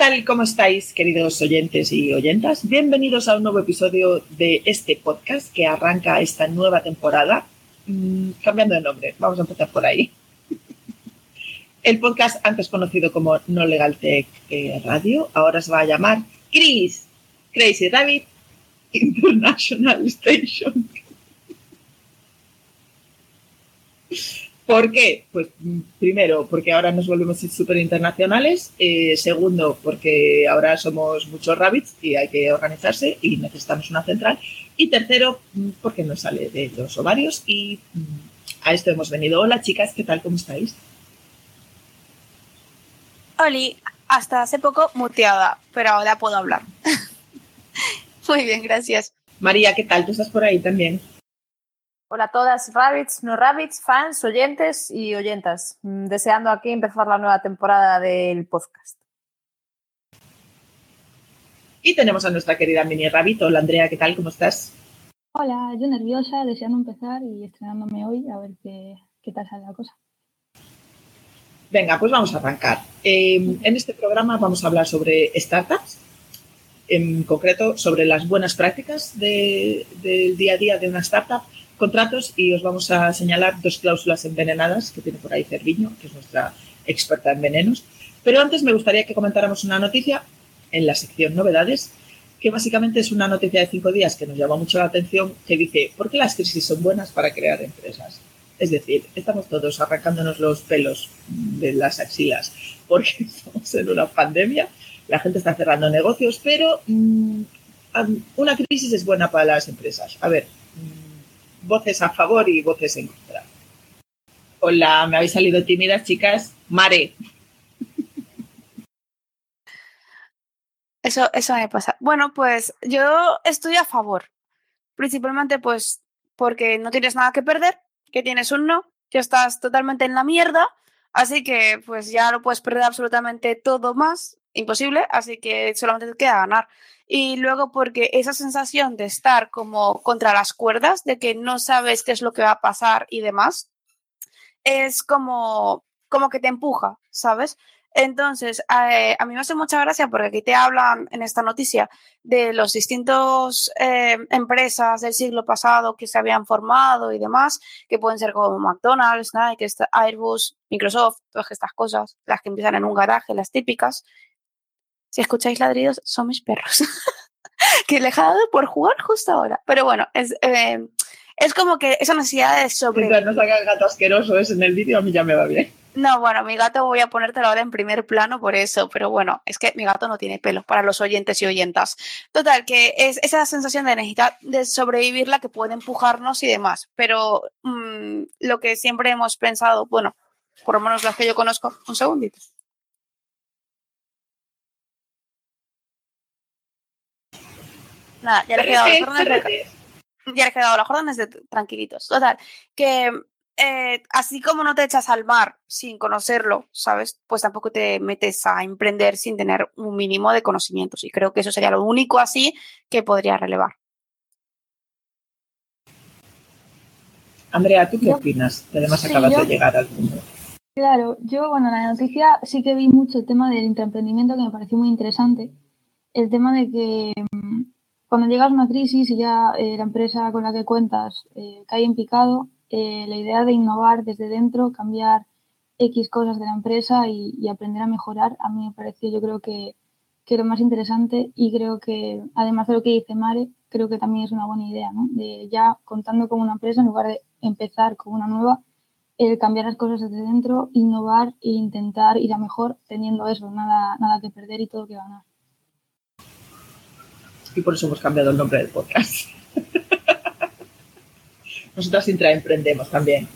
Hola, ¿qué tal? ¿Cómo estáis, queridos oyentes y oyentas? Bienvenidos a un nuevo episodio de este podcast que arranca esta nueva temporada. Mm, cambiando de nombre, vamos a empezar por ahí. El podcast, antes conocido como No Legal Tech eh, Radio, ahora se va a llamar Chris Crazy Rabbit International Station. ¿Por qué? Pues primero, porque ahora nos volvemos súper internacionales. Eh, segundo, porque ahora somos muchos rabbits y hay que organizarse y necesitamos una central. Y tercero, porque nos sale de los ovarios y mm, a esto hemos venido. Hola chicas, ¿qué tal? ¿Cómo estáis? Oli, hasta hace poco muteada, pero ahora puedo hablar. Muy bien, gracias. María, ¿qué tal? ¿Tú estás por ahí también? Hola a todas, rabbits, no rabbits, fans, oyentes y oyentas. Mm, deseando aquí empezar la nueva temporada del podcast. Y tenemos a nuestra querida mini rabbit. Hola Andrea, ¿qué tal? ¿Cómo estás? Hola, yo nerviosa, deseando empezar y estrenándome hoy a ver qué, qué tal sale la cosa. Venga, pues vamos a arrancar. Eh, en este programa vamos a hablar sobre startups, en concreto sobre las buenas prácticas del día a día de una startup contratos y os vamos a señalar dos cláusulas envenenadas que tiene por ahí Cerviño, que es nuestra experta en venenos. Pero antes me gustaría que comentáramos una noticia en la sección novedades, que básicamente es una noticia de cinco días que nos llama mucho la atención, que dice, ¿por qué las crisis son buenas para crear empresas? Es decir, estamos todos arrancándonos los pelos de las axilas porque estamos en una pandemia, la gente está cerrando negocios, pero mmm, una crisis es buena para las empresas. A ver, voces a favor y voces en contra. Hola, me habéis salido tímidas, chicas. Mare. Eso, eso me pasa. Bueno, pues yo estoy a favor. Principalmente, pues, porque no tienes nada que perder, que tienes un no, que estás totalmente en la mierda, así que pues ya lo puedes perder absolutamente todo más, imposible, así que solamente te queda ganar y luego porque esa sensación de estar como contra las cuerdas, de que no sabes qué es lo que va a pasar y demás, es como, como que te empuja, ¿sabes? Entonces, eh, a mí me hace mucha gracia porque aquí te hablan en esta noticia de los distintos eh, empresas del siglo pasado que se habían formado y demás, que pueden ser como McDonald's, Nike, Airbus, Microsoft, todas estas cosas, las que empiezan en un garaje, las típicas, si escucháis ladridos, son mis perros. que le he dejado por jugar justo ahora. Pero bueno, es, eh, es como que esa necesidad de sobre. no salga el gato asqueroso es en el vídeo, a mí ya me va bien. No, bueno, mi gato voy a ponértelo ahora en primer plano por eso, pero bueno, es que mi gato no tiene pelo para los oyentes y oyentas. Total, que es esa sensación de necesidad de sobrevivir la que puede empujarnos y demás, pero mmm, lo que siempre hemos pensado, bueno, por lo menos las que yo conozco, un segundito. Nada, ya le he quedado las órdenes de, ya le he quedado las órdenes de tranquilitos. Total, que eh, así como no te echas al mar sin conocerlo, ¿sabes? Pues tampoco te metes a emprender sin tener un mínimo de conocimientos. Y creo que eso sería lo único así que podría relevar. Andrea, ¿tú qué opinas? Además sí, acabas yo, de llegar al mundo. Claro, yo, bueno, en la noticia sí que vi mucho el tema del intraemprendimiento que me pareció muy interesante. El tema de que cuando llegas a una crisis y ya eh, la empresa con la que cuentas eh, cae en picado, eh, la idea de innovar desde dentro, cambiar X cosas de la empresa y, aprender a mejorar, a mí me pareció yo creo que, que, lo más interesante y creo que, además de lo que dice Mare, creo que también es una buena idea, ¿no? De ya contando con una empresa, en lugar de empezar con una nueva, el cambiar las cosas desde dentro, innovar e intentar ir a mejor teniendo eso, nada, nada que perder y todo que ganar y por eso hemos cambiado el nombre del podcast. Nosotras intraemprendemos también.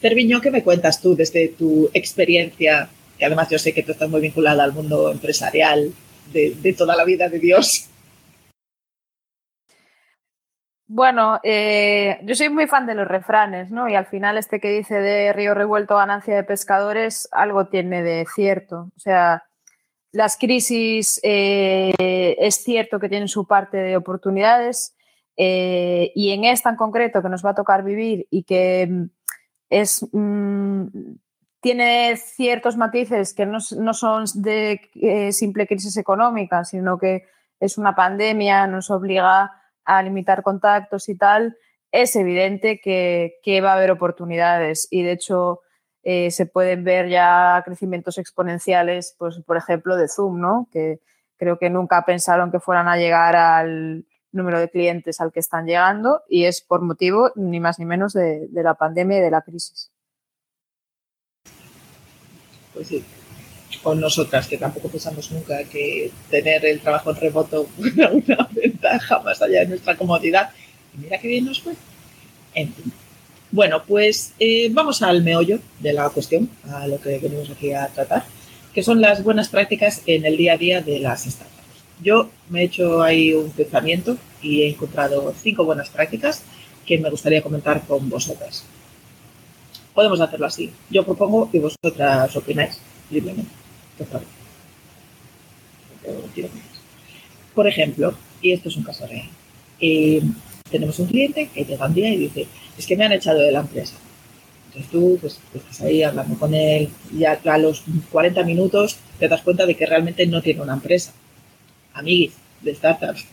Cerviño, ¿qué me cuentas tú desde tu experiencia? Que además yo sé que tú estás muy vinculada al mundo empresarial de, toda la vida de Dios. Bueno, eh, yo soy muy fan de los refranes, ¿no? Y al final este que dice de río revuelto ganancia de pescadores, algo tiene de cierto. O sea, las crisis eh, es cierto que tienen su parte de oportunidades eh, y en esta en concreto que nos va a tocar vivir y que mm, es, mm, tiene ciertos matices que no, son de eh, simple crisis económica, sino que es una pandemia, nos obliga a limitar contactos y tal, es evidente que, va a haber oportunidades. Y de hecho eh, se pueden ver ya crecimientos exponenciales, pues por ejemplo de Zoom, ¿no? Que creo que nunca pensaron que fueran a llegar al número de clientes al que están llegando y es por motivo ni más ni menos de la pandemia y de la crisis pues sí, con nosotras, que tampoco pensamos nunca que tener el trabajo en remoto fuera una ventaja más allá de nuestra comodidad. Y mira qué bien nos fue. En. Bueno, pues eh, vamos al meollo de la cuestión, a lo que venimos aquí a tratar, que son las buenas prácticas en el día a día de las startups. Yo me he hecho ahí un pensamiento y he encontrado cinco buenas prácticas que me gustaría comentar con vosotras podemos hacerlo así. Yo propongo que vosotras opináis libremente. Por ejemplo, y esto es un caso real, eh, tenemos un cliente que llega un día y dice, es que me han echado de la empresa. Entonces tú pues, estás ahí hablando con él y a, los 40 minutos te das cuenta de que realmente no tiene una empresa. Amiguis de startups.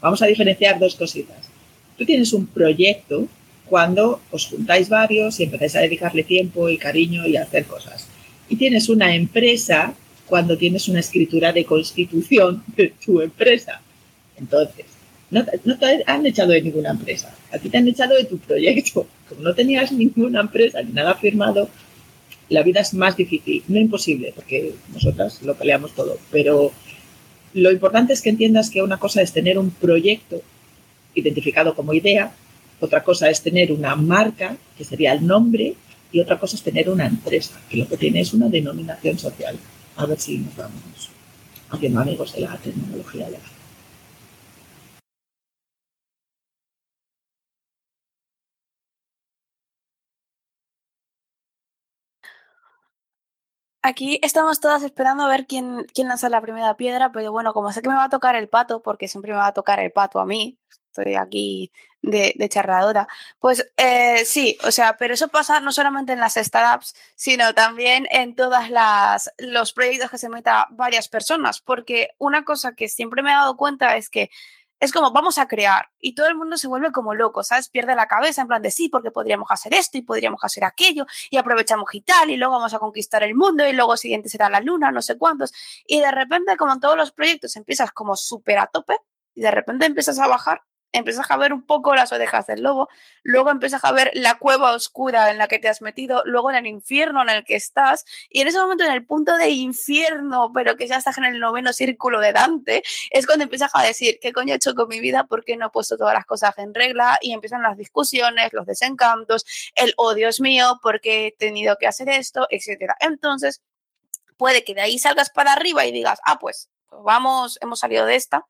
Vamos a diferenciar dos cositas. Tú tienes un proyecto cuando os juntáis varios y empezáis a dedicarle tiempo y cariño y a hacer cosas. Y tienes una empresa cuando tienes una escritura de constitución de tu empresa. Entonces, no, te han echado de ninguna empresa, a ti te han echado de tu proyecto. Como no tenías ninguna empresa ni nada firmado, la vida es más difícil, no imposible, porque nosotras lo peleamos todo, pero lo importante es que entiendas que una cosa es tener un proyecto identificado como idea otra cosa es tener una marca, que sería el nombre, y otra cosa es tener una empresa, que lo que tiene es una denominación social. A ver si nos vamos haciendo amigos de la tecnología legal. Aquí estamos todas esperando a ver quién, quién lanza la primera piedra, pero bueno, como sé que me va a tocar el pato, porque siempre me va a tocar el pato a mí, estoy aquí de, de. Pues eh, sí, o sea, pero eso pasa no solamente en las startups, sino también en todas las los proyectos que se meta varias personas, porque una cosa que siempre me he dado cuenta es que es como vamos a crear y todo el mundo se vuelve como loco, ¿sabes? Pierde la cabeza en plan de sí, porque podríamos hacer esto y podríamos hacer aquello y aprovechamos y tal y luego vamos a conquistar el mundo y luego siguiente será la luna, no sé cuántos. Y de repente, como en todos los proyectos, empiezas como súper a tope y de repente empiezas a bajar empiezas a ver un poco las orejas del lobo, luego empiezas a ver la cueva oscura en la que te has metido, luego en el infierno en el que estás, y en ese momento en el punto de infierno, pero que ya estás en el noveno círculo de Dante, es cuando empiezas a decir, ¿qué coño he hecho con mi vida? ¿Por qué no he puesto todas las cosas en regla? Y empiezan las discusiones, los desencantos, el, oh Dios mío, ¿por qué he tenido que hacer esto? Etcétera. Entonces, puede que de ahí salgas para arriba y digas, ah, pues, pues vamos, hemos salido de esta,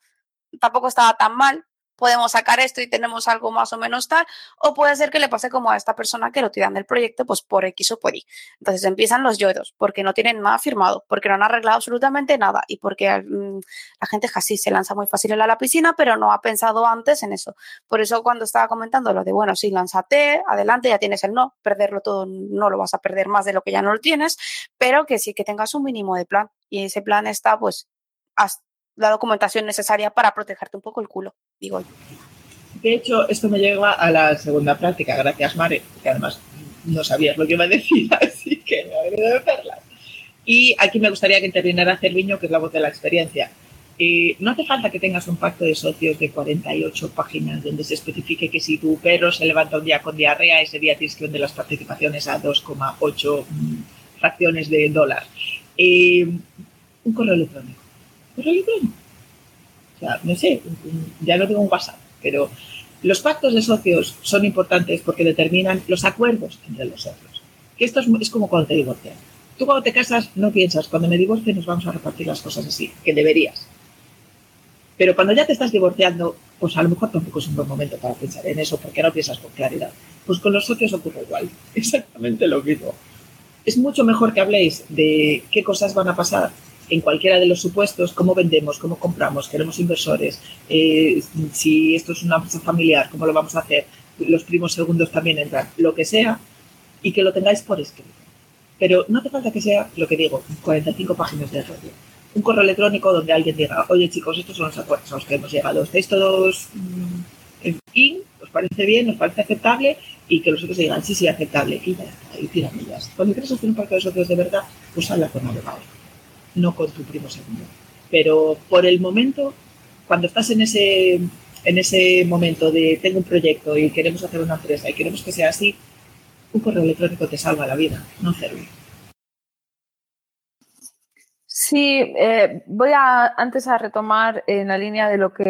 tampoco estaba tan mal, podemos sacar esto y tenemos algo más o menos tal, o puede ser que le pase como a esta persona que lo tiran del proyecto, pues por X o por Y. Entonces empiezan los yodos, porque no tienen nada firmado, porque no han arreglado absolutamente nada y porque mm, la gente casi se lanza muy fácil a la piscina, pero no ha pensado antes en eso. Por eso cuando estaba comentando lo de, bueno, sí, lánzate, adelante, ya tienes el no, perderlo todo no lo vas a perder más de lo que ya no lo tienes, pero que sí que tengas un mínimo de plan y ese plan está pues hasta la documentación necesaria para protegerte un poco el culo, De hecho, esto me lleva a la segunda práctica, gracias Mare, que además no sabías lo que iba a decir, así que me ha de. Y aquí me gustaría que interviniera Cerviño, que es la voz de la experiencia. Eh, no hace falta que tengas un pacto de socios de 48 páginas donde se especifique que si tu perro se levanta un día con diarrea, ese día tienes que vender las participaciones a 2,8 mm, fracciones de dólar. Eh, un correo electrónico pero O sea, no sé, ya no tengo un WhatsApp, pero los pactos de socios son importantes porque determinan los acuerdos entre los socios. Que esto es, como cuando te divorcias. Tú cuando te casas no piensas, cuando me divorcie nos vamos a repartir las cosas así, que deberías. Pero cuando ya te estás divorciando, pues a lo mejor tampoco es un buen momento para pensar en eso, porque no piensas con claridad. Pues con los socios ocurre igual, exactamente lo mismo. Es mucho mejor que habléis de qué cosas van a pasar en cualquiera de los supuestos, cómo vendemos, cómo compramos, queremos inversores, eh, si esto es una empresa familiar, cómo lo vamos a hacer, los primos segundos también entran, lo que sea, y que lo tengáis por escrito. Pero no hace falta que sea, lo que digo, 45 páginas de rollo. Un correo electrónico donde alguien diga, oye chicos, estos son los acuerdos a los que hemos llegado. ¿Estáis todos mm, en fin? ¿Os parece bien? ¿Os parece aceptable? Y que los otros digan, sí, sí, aceptable. Y ya y tiramillas. Cuando quieres hacer un pacto de socios de verdad, pues habla con abogado, no con tu primo segundo. Pero por el momento, cuando estás en ese, en ese momento de tengo un proyecto y queremos hacer una empresa y queremos que sea así, un correo electrónico te salva la vida, no hacerlo. Sí, eh, voy a antes a retomar en la línea de lo que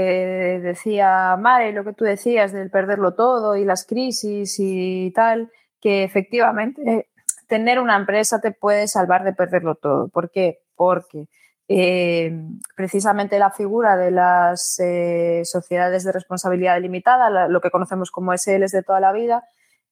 decía Mare, lo que tú decías del perderlo todo y las crisis y tal, que efectivamente tener una empresa te puede salvar de perderlo todo. ¿Por qué? Porque eh, precisamente la figura de las eh, sociedades de responsabilidad limitada, lo que conocemos como SLs de toda la vida,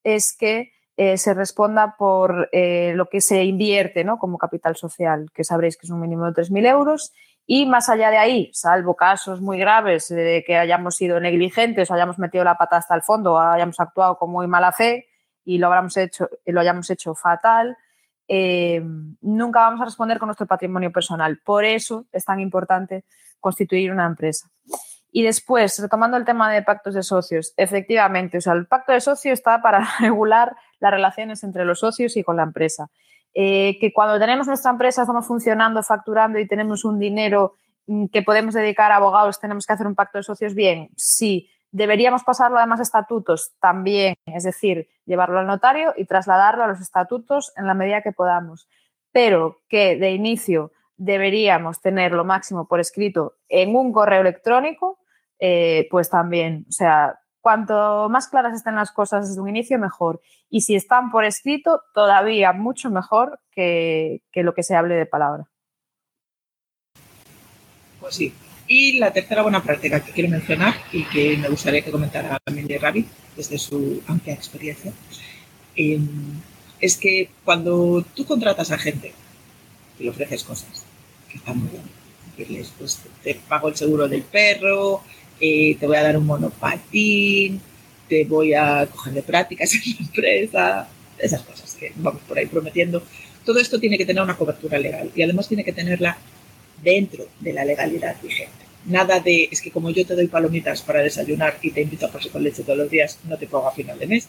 es que eh, se responda por eh, lo que se invierte ¿no? como capital social, que sabréis que es un mínimo de 3.000 euros. Y más allá de ahí, salvo casos muy graves de que hayamos sido negligentes, hayamos metido la pata hasta el fondo, hayamos actuado con muy mala fe y lo, hecho, lo hayamos hecho fatal, eh, nunca vamos a responder con nuestro patrimonio personal. Por eso es tan importante constituir una empresa. Y después, retomando el tema de pactos de socios, efectivamente, o sea, el pacto de socios está para regular las relaciones entre los socios y con la empresa. Eh, que cuando tenemos nuestra empresa, estamos funcionando, facturando y tenemos un dinero mm, que podemos dedicar a abogados, tenemos que hacer un pacto de socios, bien, sí. Deberíamos pasarlo además a estatutos también, es decir, llevarlo al notario y trasladarlo a los estatutos en la medida que podamos. Pero que de inicio deberíamos tener lo máximo por escrito en un correo electrónico eh, pues también, o sea, cuanto más claras estén las cosas desde un inicio, mejor. Y si están por escrito, todavía mucho mejor que, lo que se hable de palabra. Pues sí. Y la tercera buena práctica que quiero mencionar y que me gustaría que comentara de Ravi, desde su amplia experiencia, em, es que cuando tú contratas a gente y le ofreces cosas que están muy bien, pues, te pago el seguro del perro, eh, te voy a dar un monopatín, te voy a coger de prácticas en la empresa, esas cosas que vamos por ahí prometiendo. Todo esto tiene que tener una cobertura legal y además tiene que tenerla dentro de la legalidad vigente. Nada de, es que como yo te doy palomitas para desayunar y te invito a pasar con leche todos los días, no te pago a final de mes.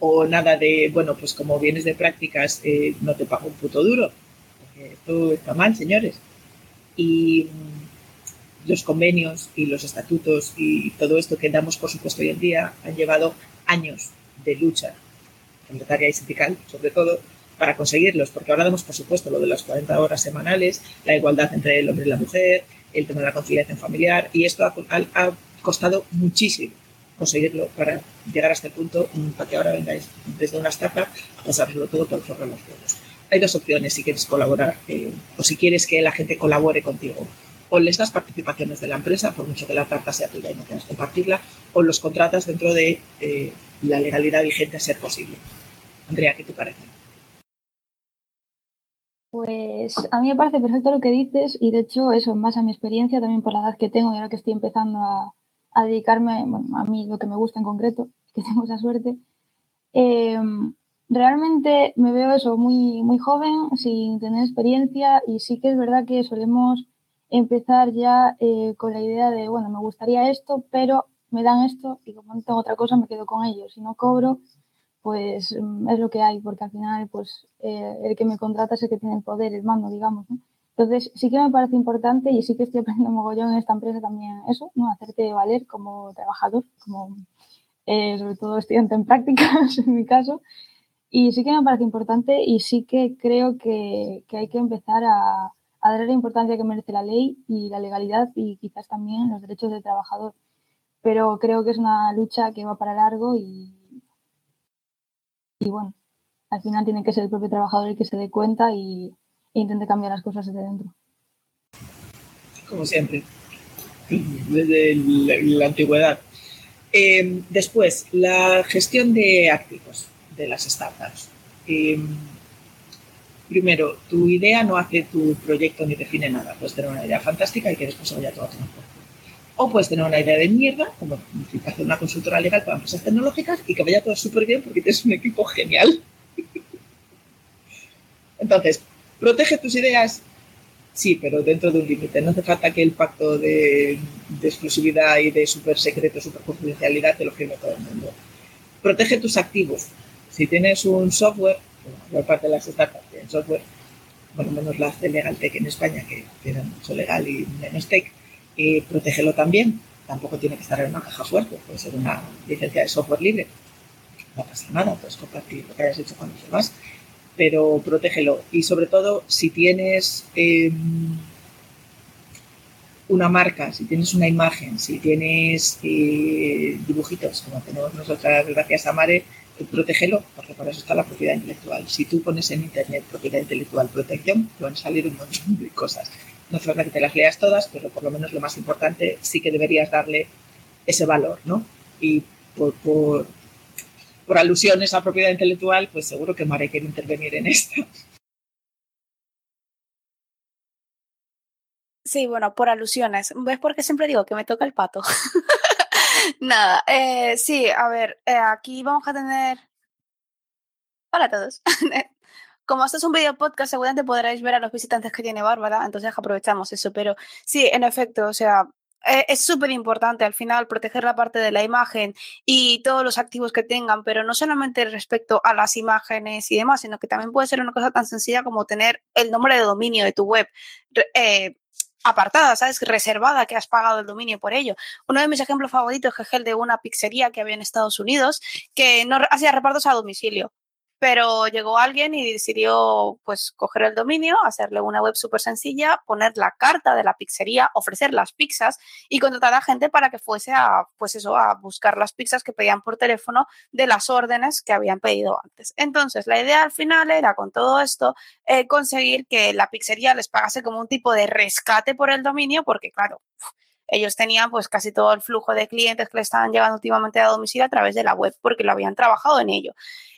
O nada de, bueno, pues como vienes de prácticas, eh, no te pago un puto duro. Porque esto está mal, señores. Y los convenios y los estatutos y todo esto que damos por supuesto hoy en día han llevado años de lucha monetaria y sindical, sobre todo, para conseguirlos, porque ahora damos por supuesto lo de las 40 horas semanales, la igualdad entre el hombre y la mujer, el tema de la conciliación familiar, y esto ha, costado muchísimo conseguirlo para llegar a este punto, para que ahora vengáis desde una startup a saberlo todo por los juegos. Hay dos opciones si quieres colaborar eh, o si quieres que la gente colabore contigo o les das participaciones de la empresa, por mucho que la carta sea tuya y no quieras compartirla, o los contratas dentro de eh, la legalidad vigente a ser posible. Andrea, ¿qué te parece? Pues a mí me parece perfecto lo que dices y de hecho eso, más a mi experiencia, también por la edad que tengo y ahora que estoy empezando a, dedicarme bueno, a mí lo que me gusta en concreto, que tengo esa suerte, em, realmente me veo eso muy, muy joven, sin tener experiencia y sí que es verdad que solemos empezar ya eh, con la idea de, bueno, me gustaría esto, pero me dan esto y como no tengo otra cosa me quedo con ellos. Si no cobro, pues mm, es lo que hay, porque al final, pues eh, el que me contrata es el que tiene el poder, el mando, digamos. Entonces, sí que me parece importante y sí que estoy aprendiendo mogollón en esta empresa también eso, ¿no? Hacerte valer como trabajador, como eh, sobre todo estudiante en prácticas, en mi caso. Y sí que me parece importante y sí que creo que hay que empezar a, a darle la importancia que merece la ley y la legalidad y quizás también los derechos del trabajador. Pero creo que es una lucha que va para largo y, y bueno, al final tiene que ser el propio trabajador el que se dé cuenta y, e intente cambiar las cosas desde dentro. Como siempre, desde la, antigüedad. Eh, después, la gestión de activos de las startups. Eh, primero, tu idea no hace tu proyecto ni define nada. Puedes tener una idea fantástica y que después se vaya todo a tomar O puedes tener una idea de mierda, como hacer una consultora legal para empresas tecnológicas y que vaya todo súper bien porque tienes un equipo genial. Entonces, protege tus ideas, sí, pero dentro de un límite. No hace falta que el pacto de, exclusividad y de super secreto, super confidencialidad te lo firme todo el mundo. Protege tus activos. Si tienes un software, por parte de las startups tienen software, bueno, menos las de LegalTech en España, que tienen mucho legal y menos tech, y protégelo también. Tampoco tiene que estar en una caja fuerte, puede ser una licencia de software libre. No pasa nada, puedes compartir lo que hayas hecho con los demás, pero protégelo. Y sobre todo, si tienes em, una marca, si tienes una imagen, si tienes eh, dibujitos, como tenemos nosotras gracias a Mare, protégelo, porque para eso está la propiedad intelectual. Si tú pones en Internet propiedad intelectual protección, te van a salir un montón de cosas. No hace falta que te las leas todas, pero por lo menos lo más importante sí que deberías darle ese valor, ¿no? Y por, por, alusiones a propiedad intelectual, pues seguro que Mare quiere intervenir en esto. Sí, bueno, por alusiones. ¿Ves por qué siempre digo que me toca el pato? Nada, eh, sí, a ver, eh, aquí vamos a tener... Hola a todos. Como esto es un video podcast, seguramente podréis ver a los visitantes que tiene Bárbara, entonces aprovechamos eso. Pero sí, en efecto, o sea, eh, es súper importante al final proteger la parte de la imagen y todos los activos que tengan, pero no solamente respecto a las imágenes y demás, sino que también puede ser una cosa tan sencilla como tener el nombre de dominio de tu web. Eh, apartada, ¿sabes? Reservada, que has pagado el dominio por ello. Uno de mis ejemplos favoritos es el de una pizzería que había en Estados Unidos que no hacía repartos a domicilio pero llegó alguien y decidió pues coger el dominio, hacerle una web súper sencilla, poner la carta de la pizzería, ofrecer las pizzas y contratar a gente para que fuese a pues eso a buscar las pizzas que pedían por teléfono de las órdenes que habían pedido antes. Entonces, la idea al final era con todo esto eh, conseguir que la pizzería les pagase como un tipo de rescate por el dominio, porque claro, ellos tenían pues casi todo el flujo de clientes que le estaban llegando últimamente a domicilio a través de la web porque lo habían trabajado en ello.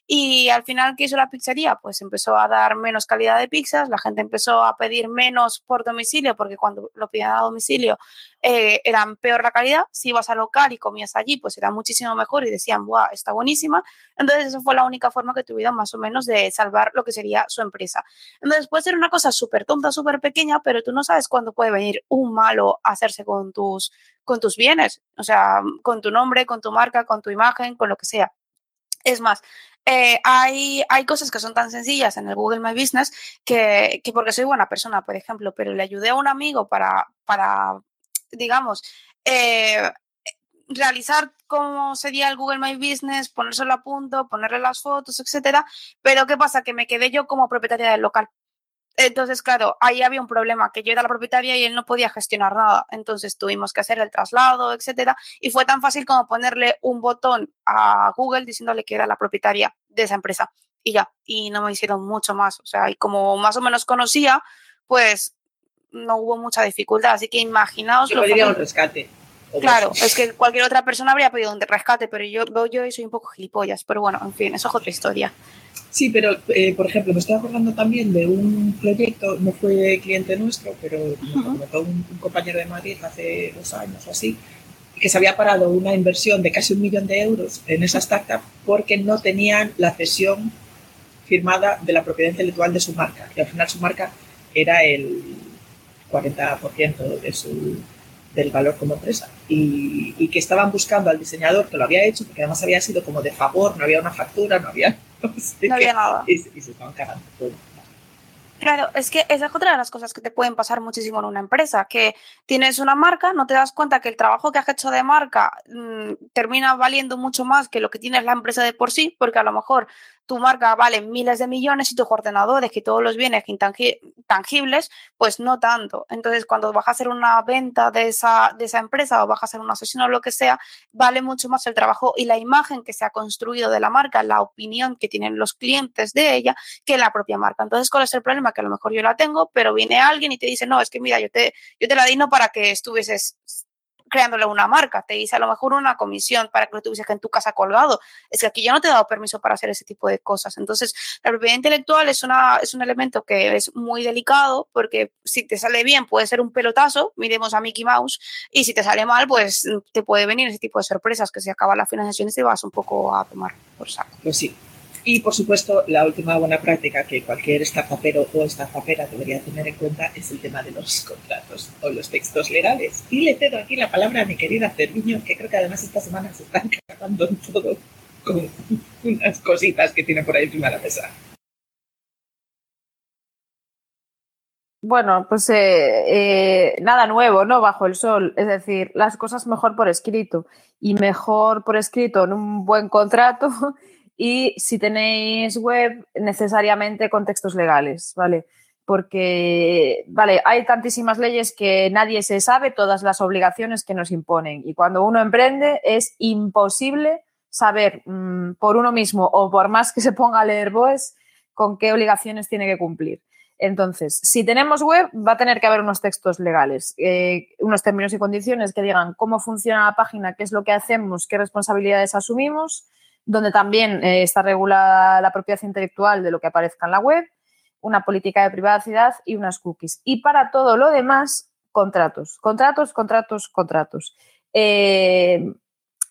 Y al final, ¿qué hizo la pizzería? Pues empezó a dar menos calidad de pizzas, la gente empezó a pedir menos por domicilio, porque cuando lo pedían a domicilio eh, eran peor la calidad. Si ibas al local y comías allí, pues era muchísimo mejor y decían, ¡buah, está buenísima! Entonces, esa fue la única forma que tuvieron más o menos de salvar lo que sería su empresa. Entonces, puede ser una cosa súper tonta, súper pequeña, pero tú no sabes cuándo puede venir un malo a hacerse con tus, con tus bienes, o sea, con tu nombre, con tu marca, con tu imagen, con lo que sea. Es más, eh, hay, hay cosas que son tan sencillas en el Google My Business que, que, porque soy buena persona, por ejemplo, pero le ayudé a un amigo para, para digamos, eh, realizar cómo sería el Google My Business, ponérselo a punto, ponerle las fotos, etcétera. Pero ¿qué pasa? Que me quedé yo como propietaria del local. Entonces, claro, ahí había un problema, que yo era la propietaria y él no podía gestionar nada. Entonces tuvimos que hacer el traslado, etcétera. Y fue tan fácil como ponerle un botón a Google diciéndole que era la propietaria de esa empresa. Y ya, y no me hicieron mucho más. O sea, y como más o menos conocía, pues no hubo mucha dificultad. Así que imaginaos. Yo pediría un rescate. Claro, es que cualquier otra persona habría pedido un rescate, pero yo, yo soy un poco gilipollas. Pero bueno, en fin, eso es otra historia. Sí, pero eh, por ejemplo, me estoy acordando también de un proyecto, no fue cliente nuestro, pero me comentó un, compañero de Madrid hace dos años o así, que se había parado una inversión de casi un millón de euros en esa startup porque no tenían la cesión firmada de la propiedad intelectual de su marca, y al final su marca era el 40% de su, del valor como empresa. Y, y, que estaban buscando al diseñador que lo había hecho, porque además había sido como de favor, no había una factura, no había no había nada. Y, se estaban cagando todo. Claro, es que esa es otra de las cosas que te pueden pasar muchísimo en una empresa, que tienes una marca, no te das cuenta que el trabajo que has hecho de marca mmm, termina valiendo mucho más que lo que tienes la empresa de por sí, porque a lo mejor tu marca vale miles de millones y tus ordenadores y todos los bienes tangibles, pues no tanto. Entonces, cuando vas a hacer una venta de esa, de esa empresa o vas a hacer una sesión o lo que sea, vale mucho más el trabajo y la imagen que se ha construido de la marca, la opinión que tienen los clientes de ella, que la propia marca. Entonces, ¿cuál es el problema? Que a lo mejor yo la tengo, pero viene alguien y te dice, no, es que mira, yo te, yo te la di no para que estuvieses creándole una marca, te dice a lo mejor una comisión para que lo tuvieses en tu casa colgado. Es que aquí yo no te he dado permiso para hacer ese tipo de cosas. Entonces, la propiedad intelectual es, una, es un elemento que es muy delicado porque si te sale bien puede ser un pelotazo, miremos a Mickey Mouse, y si te sale mal, pues te puede venir ese tipo de sorpresas que si acaba la financiación y te vas un poco a tomar por saco. Pues sí. Y por supuesto, la última buena práctica que cualquier startupero o startupera debería tener en cuenta es el tema de los contratos o los textos legales. Y le cedo aquí la palabra a mi querida Cerviño, que creo que además esta semana se está encargando en todo con unas cositas que tiene por ahí encima de la mesa. Bueno, pues eh, eh, nada nuevo, ¿no? Bajo el sol. Es decir, las cosas mejor por escrito y mejor por escrito en un buen contrato y si tenéis web, necesariamente con textos legales, ¿vale? Porque, vale, hay tantísimas leyes que nadie se sabe todas las obligaciones que nos imponen y cuando uno emprende es imposible saber mm, por uno mismo o por más que se ponga a leer BOES con qué obligaciones tiene que cumplir. Entonces, si tenemos web, va a tener que haber unos textos legales, eh, unos términos y condiciones que digan cómo funciona la página, qué es lo que hacemos, qué responsabilidades asumimos, donde también eh, está regulada la propiedad intelectual de lo que aparezca en la web, una política de privacidad y unas cookies. Y para todo lo demás, contratos, contratos, contratos, contratos. Eh,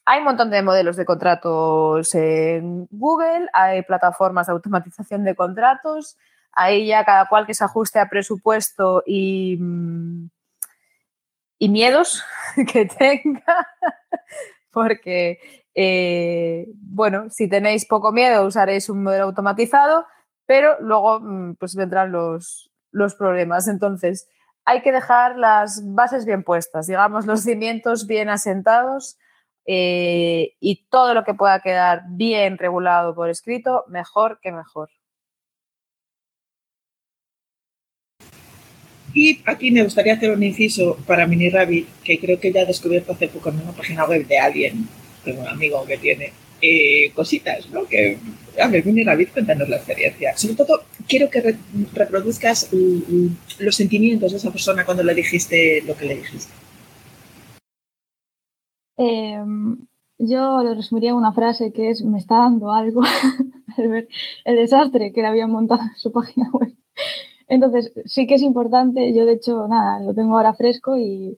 hay un montón de modelos de contratos en Google, hay plataformas de automatización de contratos, ahí ya cada cual que se ajuste a presupuesto y, mm, y miedos que tenga, porque, eh, bueno, si tenéis poco miedo usaréis un modelo automatizado, pero luego mm, pues vendrán los, los problemas. Entonces, hay que dejar las bases bien puestas, digamos, los cimientos bien asentados eh, y todo lo que pueda quedar bien regulado por escrito, mejor que mejor. Y aquí me gustaría hacer un inciso para Mini Rabbit, que creo que ya he descubierto hace poco en una página web de alguien, de un amigo que tiene, eh, cositas, ¿no? Que, a ver, Mini Rabbit, cuéntanos la experiencia. Sobre todo, quiero que reproduzcas los sentimientos de esa persona cuando le dijiste lo que le dijiste. Em, yo lo resumiría en una frase que es, me está dando algo al ver el desastre que le habían montado en su página web. Entonces, sí que es importante, yo de hecho, nada, lo tengo ahora fresco y,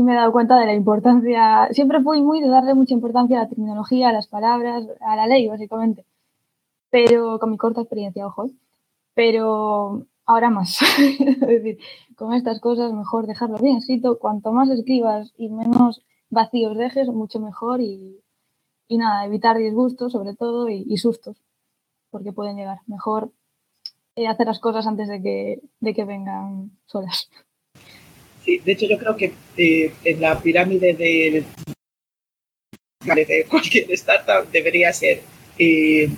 me he dado cuenta de la importancia, siempre fui muy de darle mucha importancia a la tecnología, a las palabras, a la ley, básicamente, pero con mi corta experiencia, ojo, pero ahora más. es decir, con estas cosas mejor dejarlo bien escrito, cuanto más escribas y menos vacíos dejes, mucho mejor y, nada, evitar disgustos sobre todo y sustos, porque pueden llegar. Mejor eh, hacer las cosas antes de que, de que vengan solas. Sí, de hecho yo creo que eh, en la pirámide de, cualquier startup debería ser eh,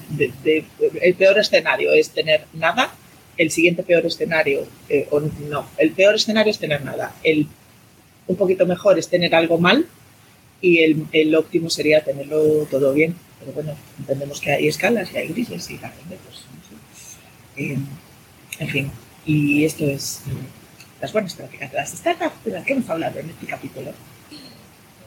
el peor escenario es tener nada, el siguiente peor escenario, o no, el peor escenario es tener nada, el un poquito mejor es tener algo mal y el, el óptimo sería tenerlo todo bien. Pero bueno, entendemos que hay escalas y hay grises y la gente pues eh, en fin, y esto es las buenas prácticas de las startups de las que hemos hablado en este capítulo.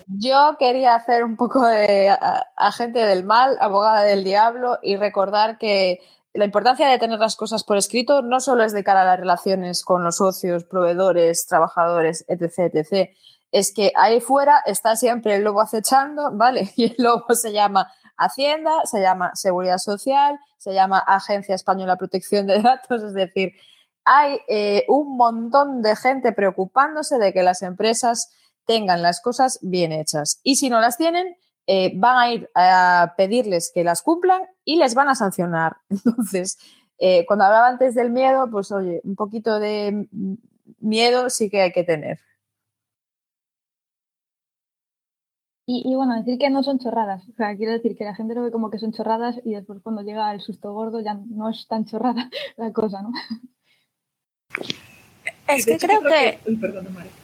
Yo quería hacer un poco de agente del mal, abogada del diablo y recordar que la importancia de tener las cosas por escrito no solo es de cara a las relaciones con los socios, proveedores, trabajadores, etc., etc., es que ahí fuera está siempre el lobo acechando, ¿vale? Y el lobo se llama Hacienda, se llama Seguridad Social, se llama Agencia Española de Protección de Datos, es decir, hay eh, un montón de gente preocupándose de que las empresas tengan las cosas bien hechas. Y si no las tienen, eh, van a ir a pedirles que las cumplan y les van a sancionar. Entonces, eh, cuando hablaba antes del miedo, pues oye, un poquito de miedo sí que hay que tener. Y, bueno, decir que no son chorradas. O sea, quiero decir que la gente lo ve como que son chorradas y después cuando llega el susto gordo ya no es tan chorrada la cosa, ¿no? Es que creo, que...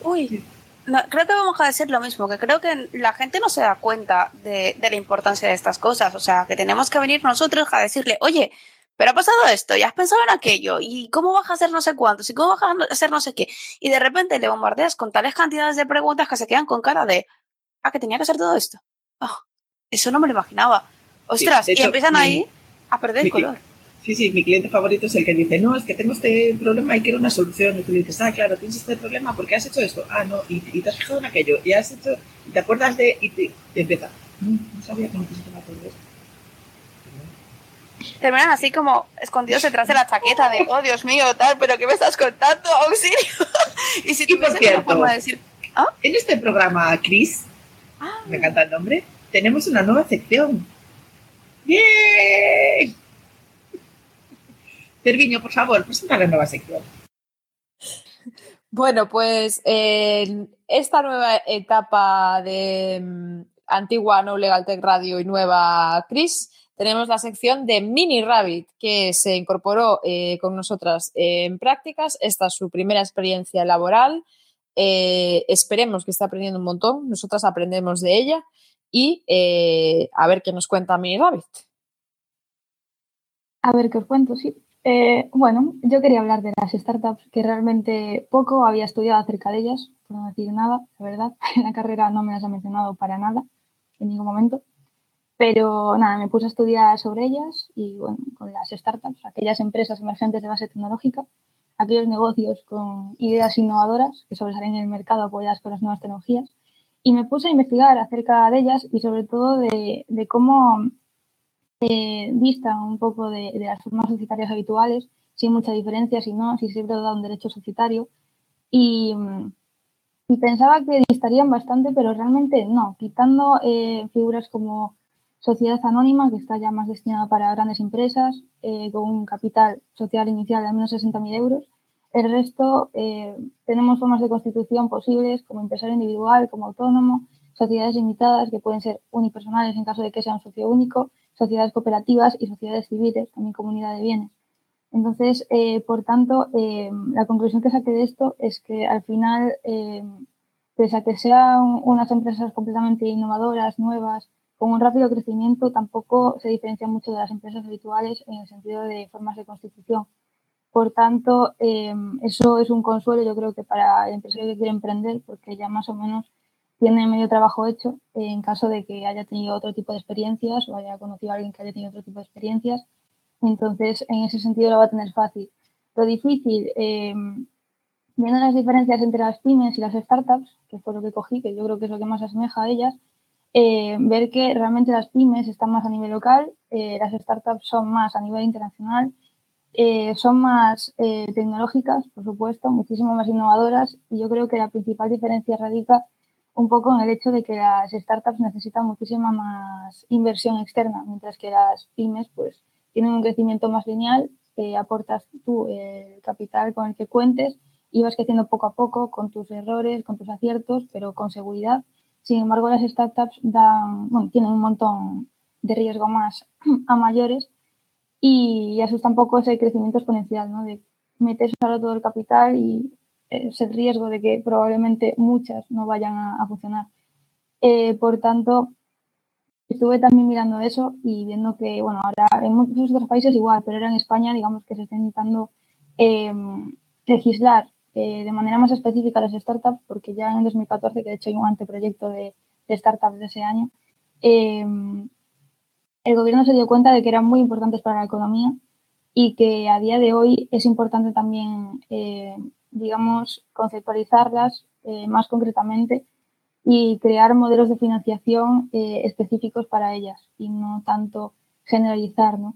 Uy, creo que vamos a decir lo mismo, que creo que la gente no se da cuenta de, de, la importancia de estas cosas. O sea, que tenemos que venir nosotros a decirle, oye, pero ha pasado esto, ya has pensado en aquello, y cómo vas a hacer no sé cuántos, y cómo vas a hacer no sé qué. Y de repente le bombardeas con tales cantidades de preguntas que se quedan con cara de, ah, que tenía que hacer todo esto. Oh, eso no me lo imaginaba. Ostras, y empiezan ahí a perder el color. Sí, sí, mi cliente favorito es el que dice, no, es que tengo este problema y quiero una solución. Y tú dices, ah, claro, tienes este problema porque has hecho esto. Ah, no, y, te has fijado en aquello. Y has hecho, y te acuerdas de, y te, empieza, no, no sabía que necesitaba todo esto. terminan así como escondidos detrás de la chaqueta de, oh Dios mío, tal, pero ¿qué me estás contando? Auxilio. y si tú por cierto, decir, ¿Ah? en este programa, Chris, ah. me encanta el nombre, tenemos una nueva sección. ¡Bien! Terviño, por favor, presenta la nueva sección. Bueno, pues en esta nueva etapa de mm, antigua No Legal Tech Radio y nueva Chris, tenemos la sección de Mini Rabbit, que se incorporó eh, con nosotras en prácticas. Esta es su primera experiencia laboral. Eh, esperemos que esté aprendiendo un montón. Nosotras aprendemos de ella. Y eh, a ver qué nos cuenta Mini Rabbit. A ver qué os cuento, sí. Eh, bueno, yo quería hablar de las startups, que realmente poco había estudiado acerca de ellas, por no decir nada, la verdad. En la carrera no me las ha mencionado para nada, en ningún momento. Pero nada, me puse a estudiar sobre ellas y bueno, con las startups, aquellas empresas emergentes de base tecnológica, aquellos negocios con ideas innovadoras que sobresalen en el mercado apoyadas con las nuevas tecnologías. Y me puse a investigar acerca de ellas y sobre todo de, de cómo eh, un poco de, las formas societarias habituales, sin mucha diferencia, si no, si siempre da un derecho societario. Y, pensaba que distarían bastante, pero realmente no, quitando eh, figuras como sociedad anónima, que está ya más destinada para grandes empresas, eh, con un capital social inicial de al menos 60.000 euros. El resto eh, tenemos formas de constitución posibles como empresario individual, como autónomo, sociedades limitadas que pueden ser unipersonales en caso de que sea un socio único, sociedades cooperativas y sociedades civiles, también comunidad de bienes. Entonces, eh, por tanto, eh, la conclusión que saqué de esto es que al final, eh, pese a que sean unas empresas completamente innovadoras, nuevas, con un rápido crecimiento, tampoco se diferencian mucho de las empresas habituales en el sentido de formas de constitución. Por tanto, eso es un consuelo, yo creo que para el empresario que quiere emprender, porque ya más o menos tiene medio trabajo hecho en caso de que haya tenido otro tipo de experiencias o haya conocido a alguien que haya tenido otro tipo de experiencias. Entonces, en ese sentido lo va a tener fácil. Lo difícil, eh, viendo las diferencias entre las pymes y las startups, que fue lo que cogí, que yo creo que es lo que más asemeja a ellas, eh, ver que realmente las pymes están más a nivel local, eh, las startups son más a nivel internacional, son más tecnológicas, por supuesto, muchísimo más innovadoras y yo creo que la principal diferencia radica un poco en el hecho de que las startups necesitan muchísima más inversión externa, mientras que las pymes pues tienen un crecimiento más lineal, aportas tú el capital con el que cuentes y vas creciendo poco a poco con tus errores, con tus aciertos, pero con seguridad. Sin embargo, las startups dan, bueno, tienen un montón de riesgo más a mayores y asusta un poco ese crecimiento exponencial, ¿no? De metes solo todo el capital y es el riesgo de que probablemente muchas no vayan a, funcionar. Eh, por tanto, estuve también mirando eso y viendo que, bueno, ahora en muchos otros países igual, pero era en España, digamos que se está intentando em, legislar eh, de manera más específica las startups, porque ya en 2014, que de hecho hay un anteproyecto de, de startups de ese año, em, el gobierno se dio cuenta de que eran muy importantes para la economía y que a día de hoy es importante también eh, digamos, conceptualizarlas eh, más concretamente y crear modelos de financiación eh, específicos para ellas y no tanto generalizar, ¿no?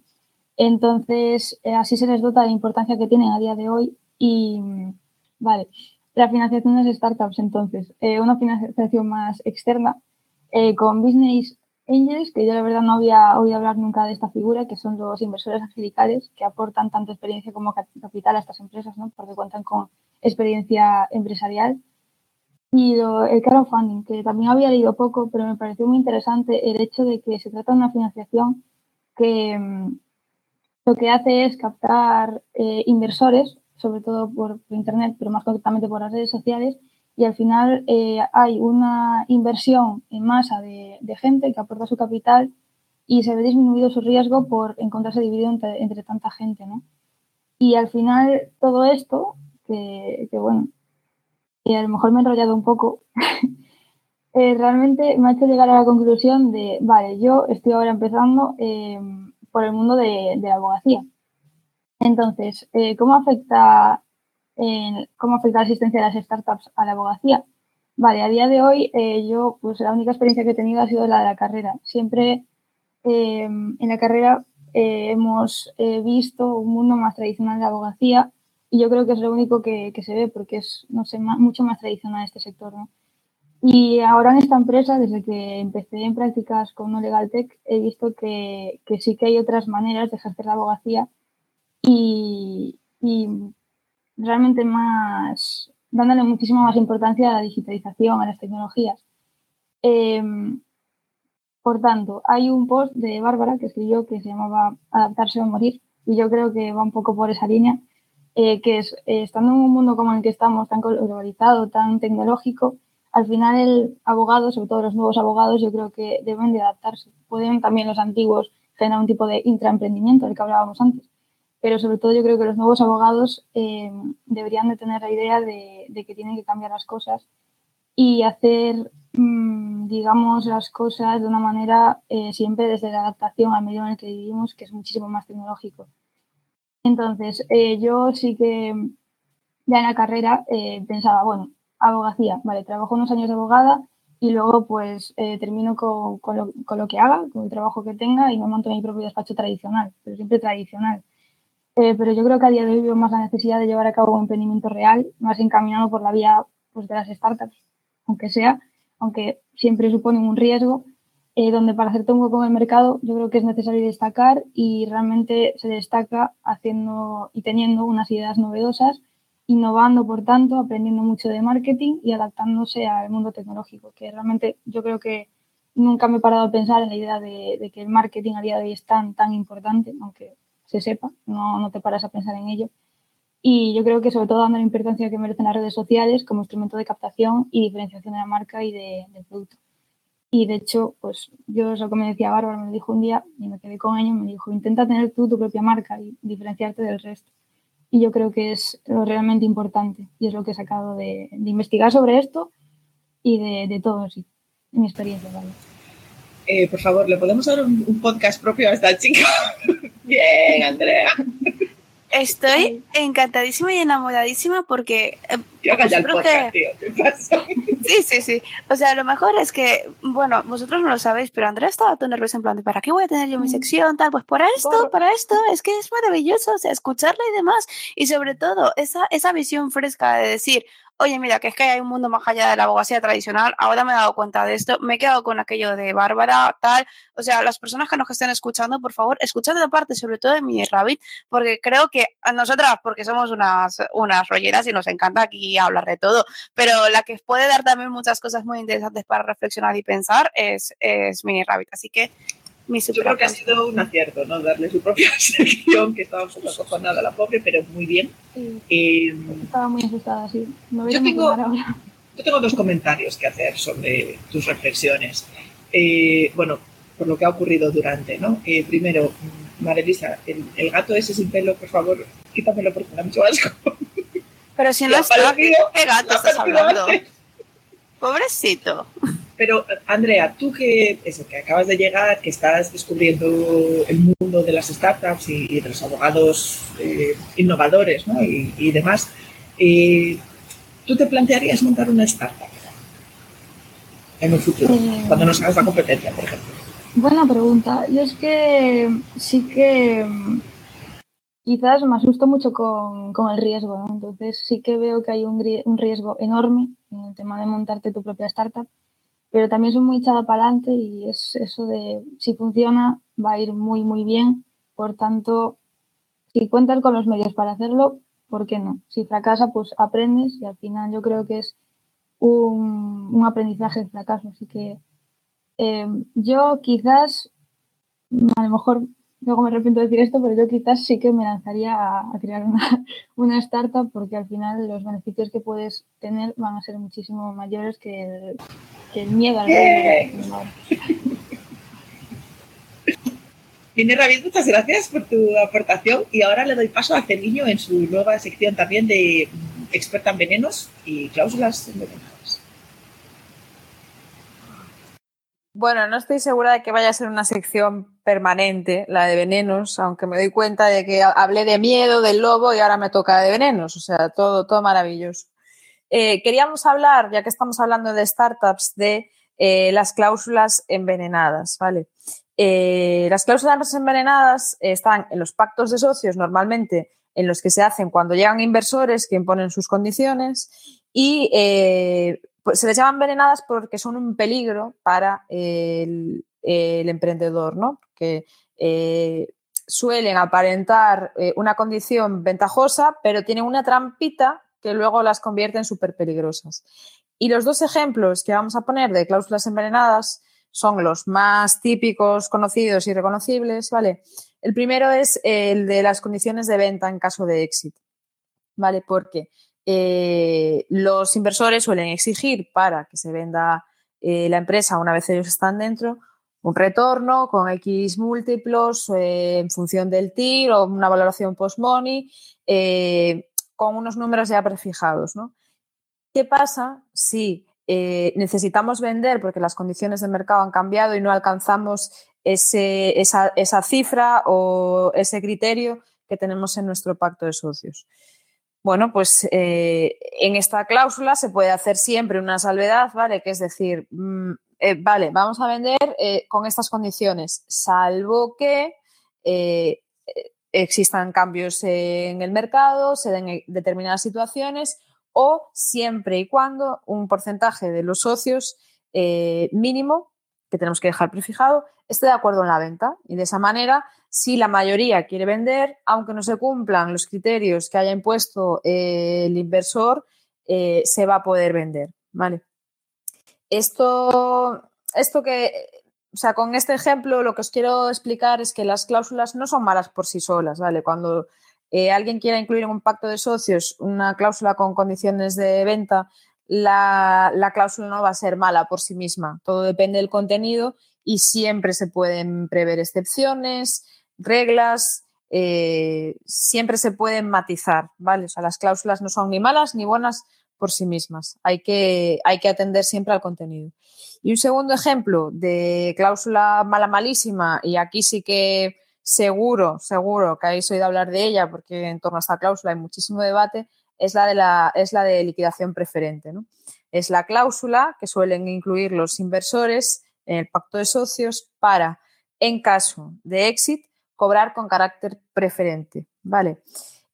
Entonces, eh, así se les dota de la importancia que tienen a día de hoy y, vale, la financiación de las startups, entonces, una financiación más externa con business angels, que yo la verdad no había oído hablar nunca de esta figura, que son los inversores angelicales que aportan tanto experiencia como capital a estas empresas, ¿no? Porque cuentan con experiencia empresarial. Y el crowdfunding, que también había leído poco, pero me pareció muy interesante el hecho de que se trata de una financiación que mm, lo que hace es captar eh, inversores, sobre todo por, Internet, pero más concretamente por las redes sociales, y al final eh, hay una inversión en masa de, gente que aporta su capital y se ve disminuido su riesgo por encontrarse dividido entre, entre tanta gente. ¿no? Y al final todo esto que, bueno, y a lo mejor me he enrollado un poco, eh, realmente me ha hecho llegar a la conclusión de, vale, yo estoy ahora empezando eh, por el mundo de, la abogacía. Entonces, eh, ¿cómo, afecta, ¿cómo afecta la asistencia de las startups a la abogacía? Vale, a día de hoy yo, pues la única experiencia que he tenido ha sido la de la carrera. Siempre en la carrera hemos visto un mundo más tradicional de abogacía y yo creo que es lo único que, se ve porque es, no sé, mucho más tradicional este sector. Y ahora en esta empresa, desde que empecé en prácticas con no Legal Tech, he visto que, sí que hay otras maneras de ejercer la abogacía y, realmente más, dándole muchísima más importancia a la digitalización, a las tecnologías. Em, por tanto, hay un post de Bárbara que escribió que se llamaba Adaptarse o morir y yo creo que va un poco por esa línea, eh, que es, eh, estando en un mundo como el que estamos, tan globalizado, tan tecnológico, al final el abogado, sobre todo los nuevos abogados, yo creo que deben de adaptarse. Pueden también los antiguos generar un tipo de intraemprendimiento del que hablábamos antes, pero sobre todo yo creo que los nuevos abogados eh, deberían de tener la idea de, que tienen que cambiar las cosas y hacer mm, digamos, las cosas de una manera siempre desde la adaptación al medio en el que vivimos, que es muchísimo más tecnológico. Entonces, eh, yo sí que ya en la carrera eh, pensaba, bueno, abogacía, vale, trabajo unos años de abogada y luego pues termino con, con, lo, con, lo, que haga, con el trabajo que tenga y me monto mi propio despacho tradicional, pero siempre tradicional. pero yo creo que a día de hoy veo más la necesidad de llevar a cabo un emprendimiento real, más encaminado por la vía pues, de las startups, aunque sea, aunque siempre suponen un riesgo, eh, donde para hacerte un hueco en el mercado yo creo que es necesario destacar y realmente se destaca haciendo y teniendo unas ideas novedosas, innovando por tanto, aprendiendo mucho de marketing y adaptándose al mundo tecnológico, que realmente yo creo que nunca me he parado a pensar en la idea de, que el marketing a día de hoy es tan, tan importante, aunque se sepa, no, no te paras a pensar en ello. Y yo creo que sobre todo dando la importancia que merecen las redes sociales como instrumento de captación y diferenciación de la marca y del producto. Y de hecho, pues yo es lo que me decía Bárbara, me lo dijo un día y me quedé con ella, me dijo, intenta tener tú tu propia marca y diferenciarte del resto. Y yo creo que es lo realmente importante y es lo que he sacado de, investigar sobre esto y de, todo, sí, mi experiencia. Eh, por favor, ¿le podemos dar un, un podcast propio a esta chica? Bien, Andrea. Estoy encantadísima y enamoradísima porque... Eh, Yo el podcast, tío. Sí, sí, sí. O sea, lo mejor es que, bueno, vosotros no lo sabéis, pero Andrea estaba todo nerviosa en plan de ¿para qué voy a tener yo mi sección? Tal, pues para esto, para esto, es que es maravilloso, o sea, escucharla y demás. Y sobre todo, esa, esa visión fresca de decir, oye, mira, que es que hay un mundo más allá de la abogacía tradicional, ahora me he dado cuenta de esto, me he quedado con aquello de Bárbara, tal, o sea, las personas que nos estén escuchando, por favor, escuchad la parte, sobre todo de Mini Rabbit, porque creo que a nosotras, porque somos unas, unas rolleras y nos encanta aquí hablar de todo, pero la que puede dar también muchas cosas muy interesantes para reflexionar y pensar es, es Mini Rabbit, así que yo creo que ha sido un acierto, ¿no? Darle su propia sección, que estaba un poco acojonada la pobre, pero muy bien. Eh, estaba muy asustada, sí. yo, tengo, yo tengo dos comentarios que hacer sobre tus reflexiones. Eh, bueno, por lo que ha ocurrido durante, ¿no? Eh, primero, Marelisa, el, el, gato ese sin pelo, por favor, quítamelo porque me ha mucho asco. Pero si no está, ¿qué gato estás hablando? Pobrecito. Pero, Andrea, tú que, eso, que acabas de llegar, que estás descubriendo el mundo de las startups y, de los abogados eh, innovadores ¿no? y, demás, eh, ¿tú te plantearías montar una startup en un futuro, eh, cuando nos hagas la competencia, por ejemplo? Buena pregunta. Yo es que sí que quizás me asusto mucho con, el riesgo, entonces sí que veo que hay un, un riesgo enorme en el tema de montarte tu propia startup pero también soy muy echada para adelante y es eso de si funciona va a ir muy, muy bien. Por tanto, si cuentas con los medios para hacerlo, ¿por qué no? Si fracasa, pues aprendes y al final yo creo que es un, un aprendizaje de fracaso. Así que eh, yo quizás, a lo mejor luego me arrepiento de decir esto, pero yo quizás sí que me lanzaría a, crear una, una, startup porque al final los beneficios que puedes tener van a ser muchísimo mayores que el, el miedo al Tiene Rabiz, muchas gracias por tu aportación y ahora le doy paso a Celiño en su nueva sección también de experta en venenos y cláusulas envenenadas. Bueno, no estoy segura de que vaya a ser una sección permanente, la de venenos, aunque me doy cuenta de que hablé de miedo, del lobo y ahora me toca de venenos, o sea, todo, todo maravilloso. Eh, queríamos hablar, ya que estamos hablando de startups, de eh, las cláusulas envenenadas, ¿vale? Eh, las cláusulas envenenadas están en los pactos de socios normalmente en los que se hacen cuando llegan inversores que imponen sus condiciones y pues se les llaman envenenadas porque son un peligro para el, emprendedor, ¿no? Que eh, suelen aparentar una condición ventajosa, pero tienen una trampita que luego las convierte en súper peligrosas. Y los dos ejemplos que vamos a poner de cláusulas envenenadas son los más típicos, conocidos y reconocibles, ¿vale? El primero es el de las condiciones de venta en caso de éxito, ¿vale? Porque eh, los inversores suelen exigir para que se venda eh, la empresa una vez ellos están dentro un retorno con X múltiplos eh, en función del TIR o una valoración post-money con unos números ya prefijados, ¿no? ¿Qué pasa si eh, necesitamos vender porque las condiciones de mercado han cambiado y no alcanzamos esa, cifra o ese criterio que tenemos en nuestro pacto de socios. Bueno, pues eh, en esta cláusula se puede hacer siempre una salvedad, ¿vale? Que es decir, mm, eh, vale, vamos a vender con estas condiciones, salvo que existan cambios en el mercado, se den determinadas situaciones o siempre y cuando un porcentaje de los socios eh, mínimo que tenemos que dejar prefijado esté de acuerdo en la venta. Y de esa manera, si la mayoría quiere vender, aunque no se cumplan los criterios que haya impuesto eh, el inversor, eh, se va a poder vender. ¿vale? Esto, esto que, o sea, con este ejemplo lo que os quiero explicar es que las cláusulas no son malas por sí solas, ¿vale? Cuando eh, alguien quiera incluir en un pacto de socios una cláusula con condiciones de venta, la, cláusula no va a ser mala por sí misma. Todo depende del contenido y siempre se pueden prever excepciones, reglas, eh, siempre se pueden matizar, ¿vale? Las cláusulas no son ni malas ni buenas por sí mismas. Hay que, hay que atender siempre al contenido. Y un segundo ejemplo de cláusula mala malísima, y aquí sí que seguro, seguro que habéis oído hablar de ella, porque en torno a esta cláusula hay muchísimo debate, es la de, la, es la de liquidación preferente. ¿no? Es la cláusula que suelen incluir los inversores en el pacto de socios para, en caso de éxito, cobrar con carácter preferente. ¿vale?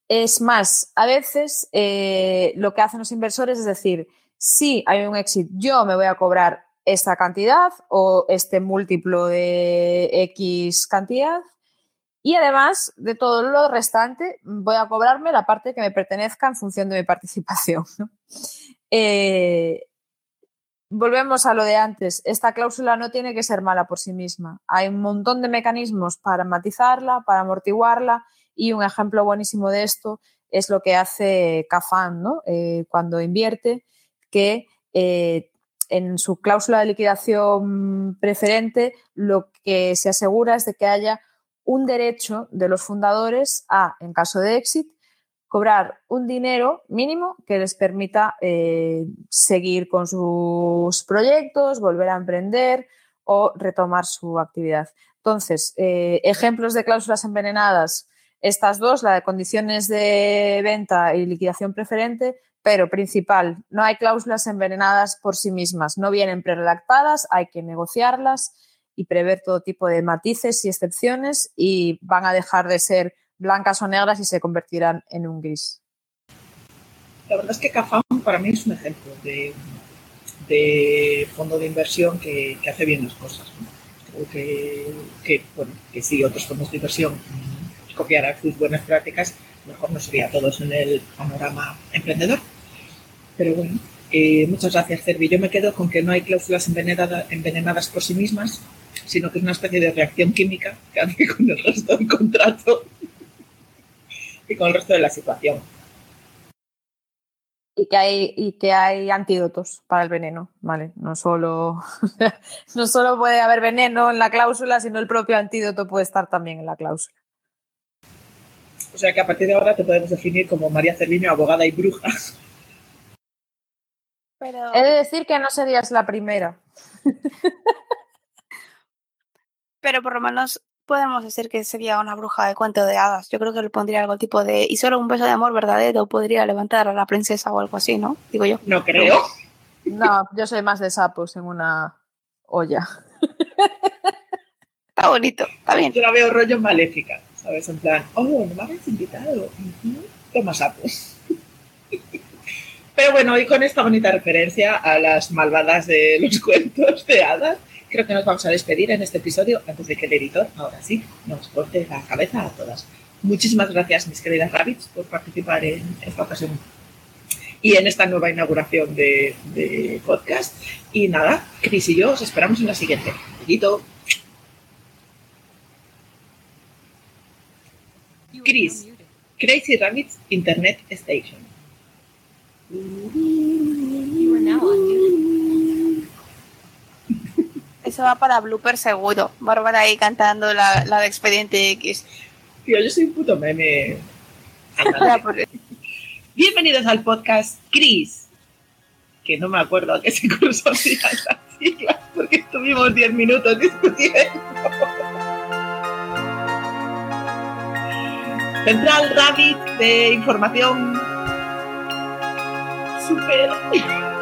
Es más, a veces eh, lo que hacen los inversores es decir, si hay un éxito, yo me voy a cobrar esta cantidad o este múltiplo de X cantidad y además de todo lo restante, voy a cobrarme la parte que me pertenezca en función de mi participación. Eh, volvemos a lo de antes. Esta cláusula no tiene que ser mala por sí misma. Hay un montón de mecanismos para matizarla, para amortiguarla y un ejemplo buenísimo de esto es lo que hace Cafán ¿no? Eh, cuando invierte, que eh, en su cláusula de liquidación preferente lo que se asegura es de que haya un derecho de los fundadores a, en caso de éxito, cobrar un dinero mínimo que les permita eh, seguir con sus proyectos, volver a emprender o retomar su actividad. Entonces, eh, ejemplos de cláusulas envenenadas, estas dos, la de condiciones de venta y liquidación preferente, pero principal, no hay cláusulas envenenadas por sí mismas, no vienen preredactadas, hay que negociarlas y prever todo tipo de matices y excepciones y van a dejar de ser blancas o negras y se convertirán en un gris. La verdad es que CAFAM para mí es un ejemplo de, fondo de inversión que, hace bien las cosas. Creo que, bueno, que si otros fondos de inversión copiaran sus buenas prácticas, mejor no sería todos en el panorama emprendedor. Pero bueno, eh, muchas gracias, Cervi. Yo me quedo con que no hay cláusulas envenenadas por sí mismas, sino que es una especie de reacción química que hace con el resto del contrato y con el resto de la situación. Y que hay, y que hay antídotos para el veneno, ¿vale? No solo, no solo puede haber veneno en la cláusula, sino el propio antídoto puede estar también en la cláusula. O sea que a partir de ahora te podemos definir como María Cerviño, abogada y bruja. He de decir que no serías la primera. Pero por lo menos podemos decir que sería una bruja de cuento de hadas. Yo creo que le pondría algo tipo de. Y solo un beso de amor verdadero podría levantar a la princesa o algo así, ¿no? Digo yo. No creo. No, yo soy más de sapos en una olla. Está bonito, está bien. Yo la veo rollo maléfica, ¿sabes? En plan, oh, no me habéis invitado. Toma sapos. Pero bueno, y con esta bonita referencia a las malvadas de los cuentos de hadas, creo que nos vamos a despedir en este episodio antes de que el editor, ahora sí, nos corte la cabeza a todas. Muchísimas gracias, mis queridas rabbits, por participar en esta ocasión y en esta nueva inauguración de, podcast. Y nada, Cris y yo os esperamos en la siguiente. Besito. Chris, Crazy Rabbits Internet Station. Eso va para blooper seguro. Bárbara ahí cantando la, la de Expediente X. Tío, yo soy un puto meme. Bienvenidos al podcast Chris, que no me acuerdo a qué se cursó las siglas, porque estuvimos 10 minutos discutiendo. Central Rabbit de información super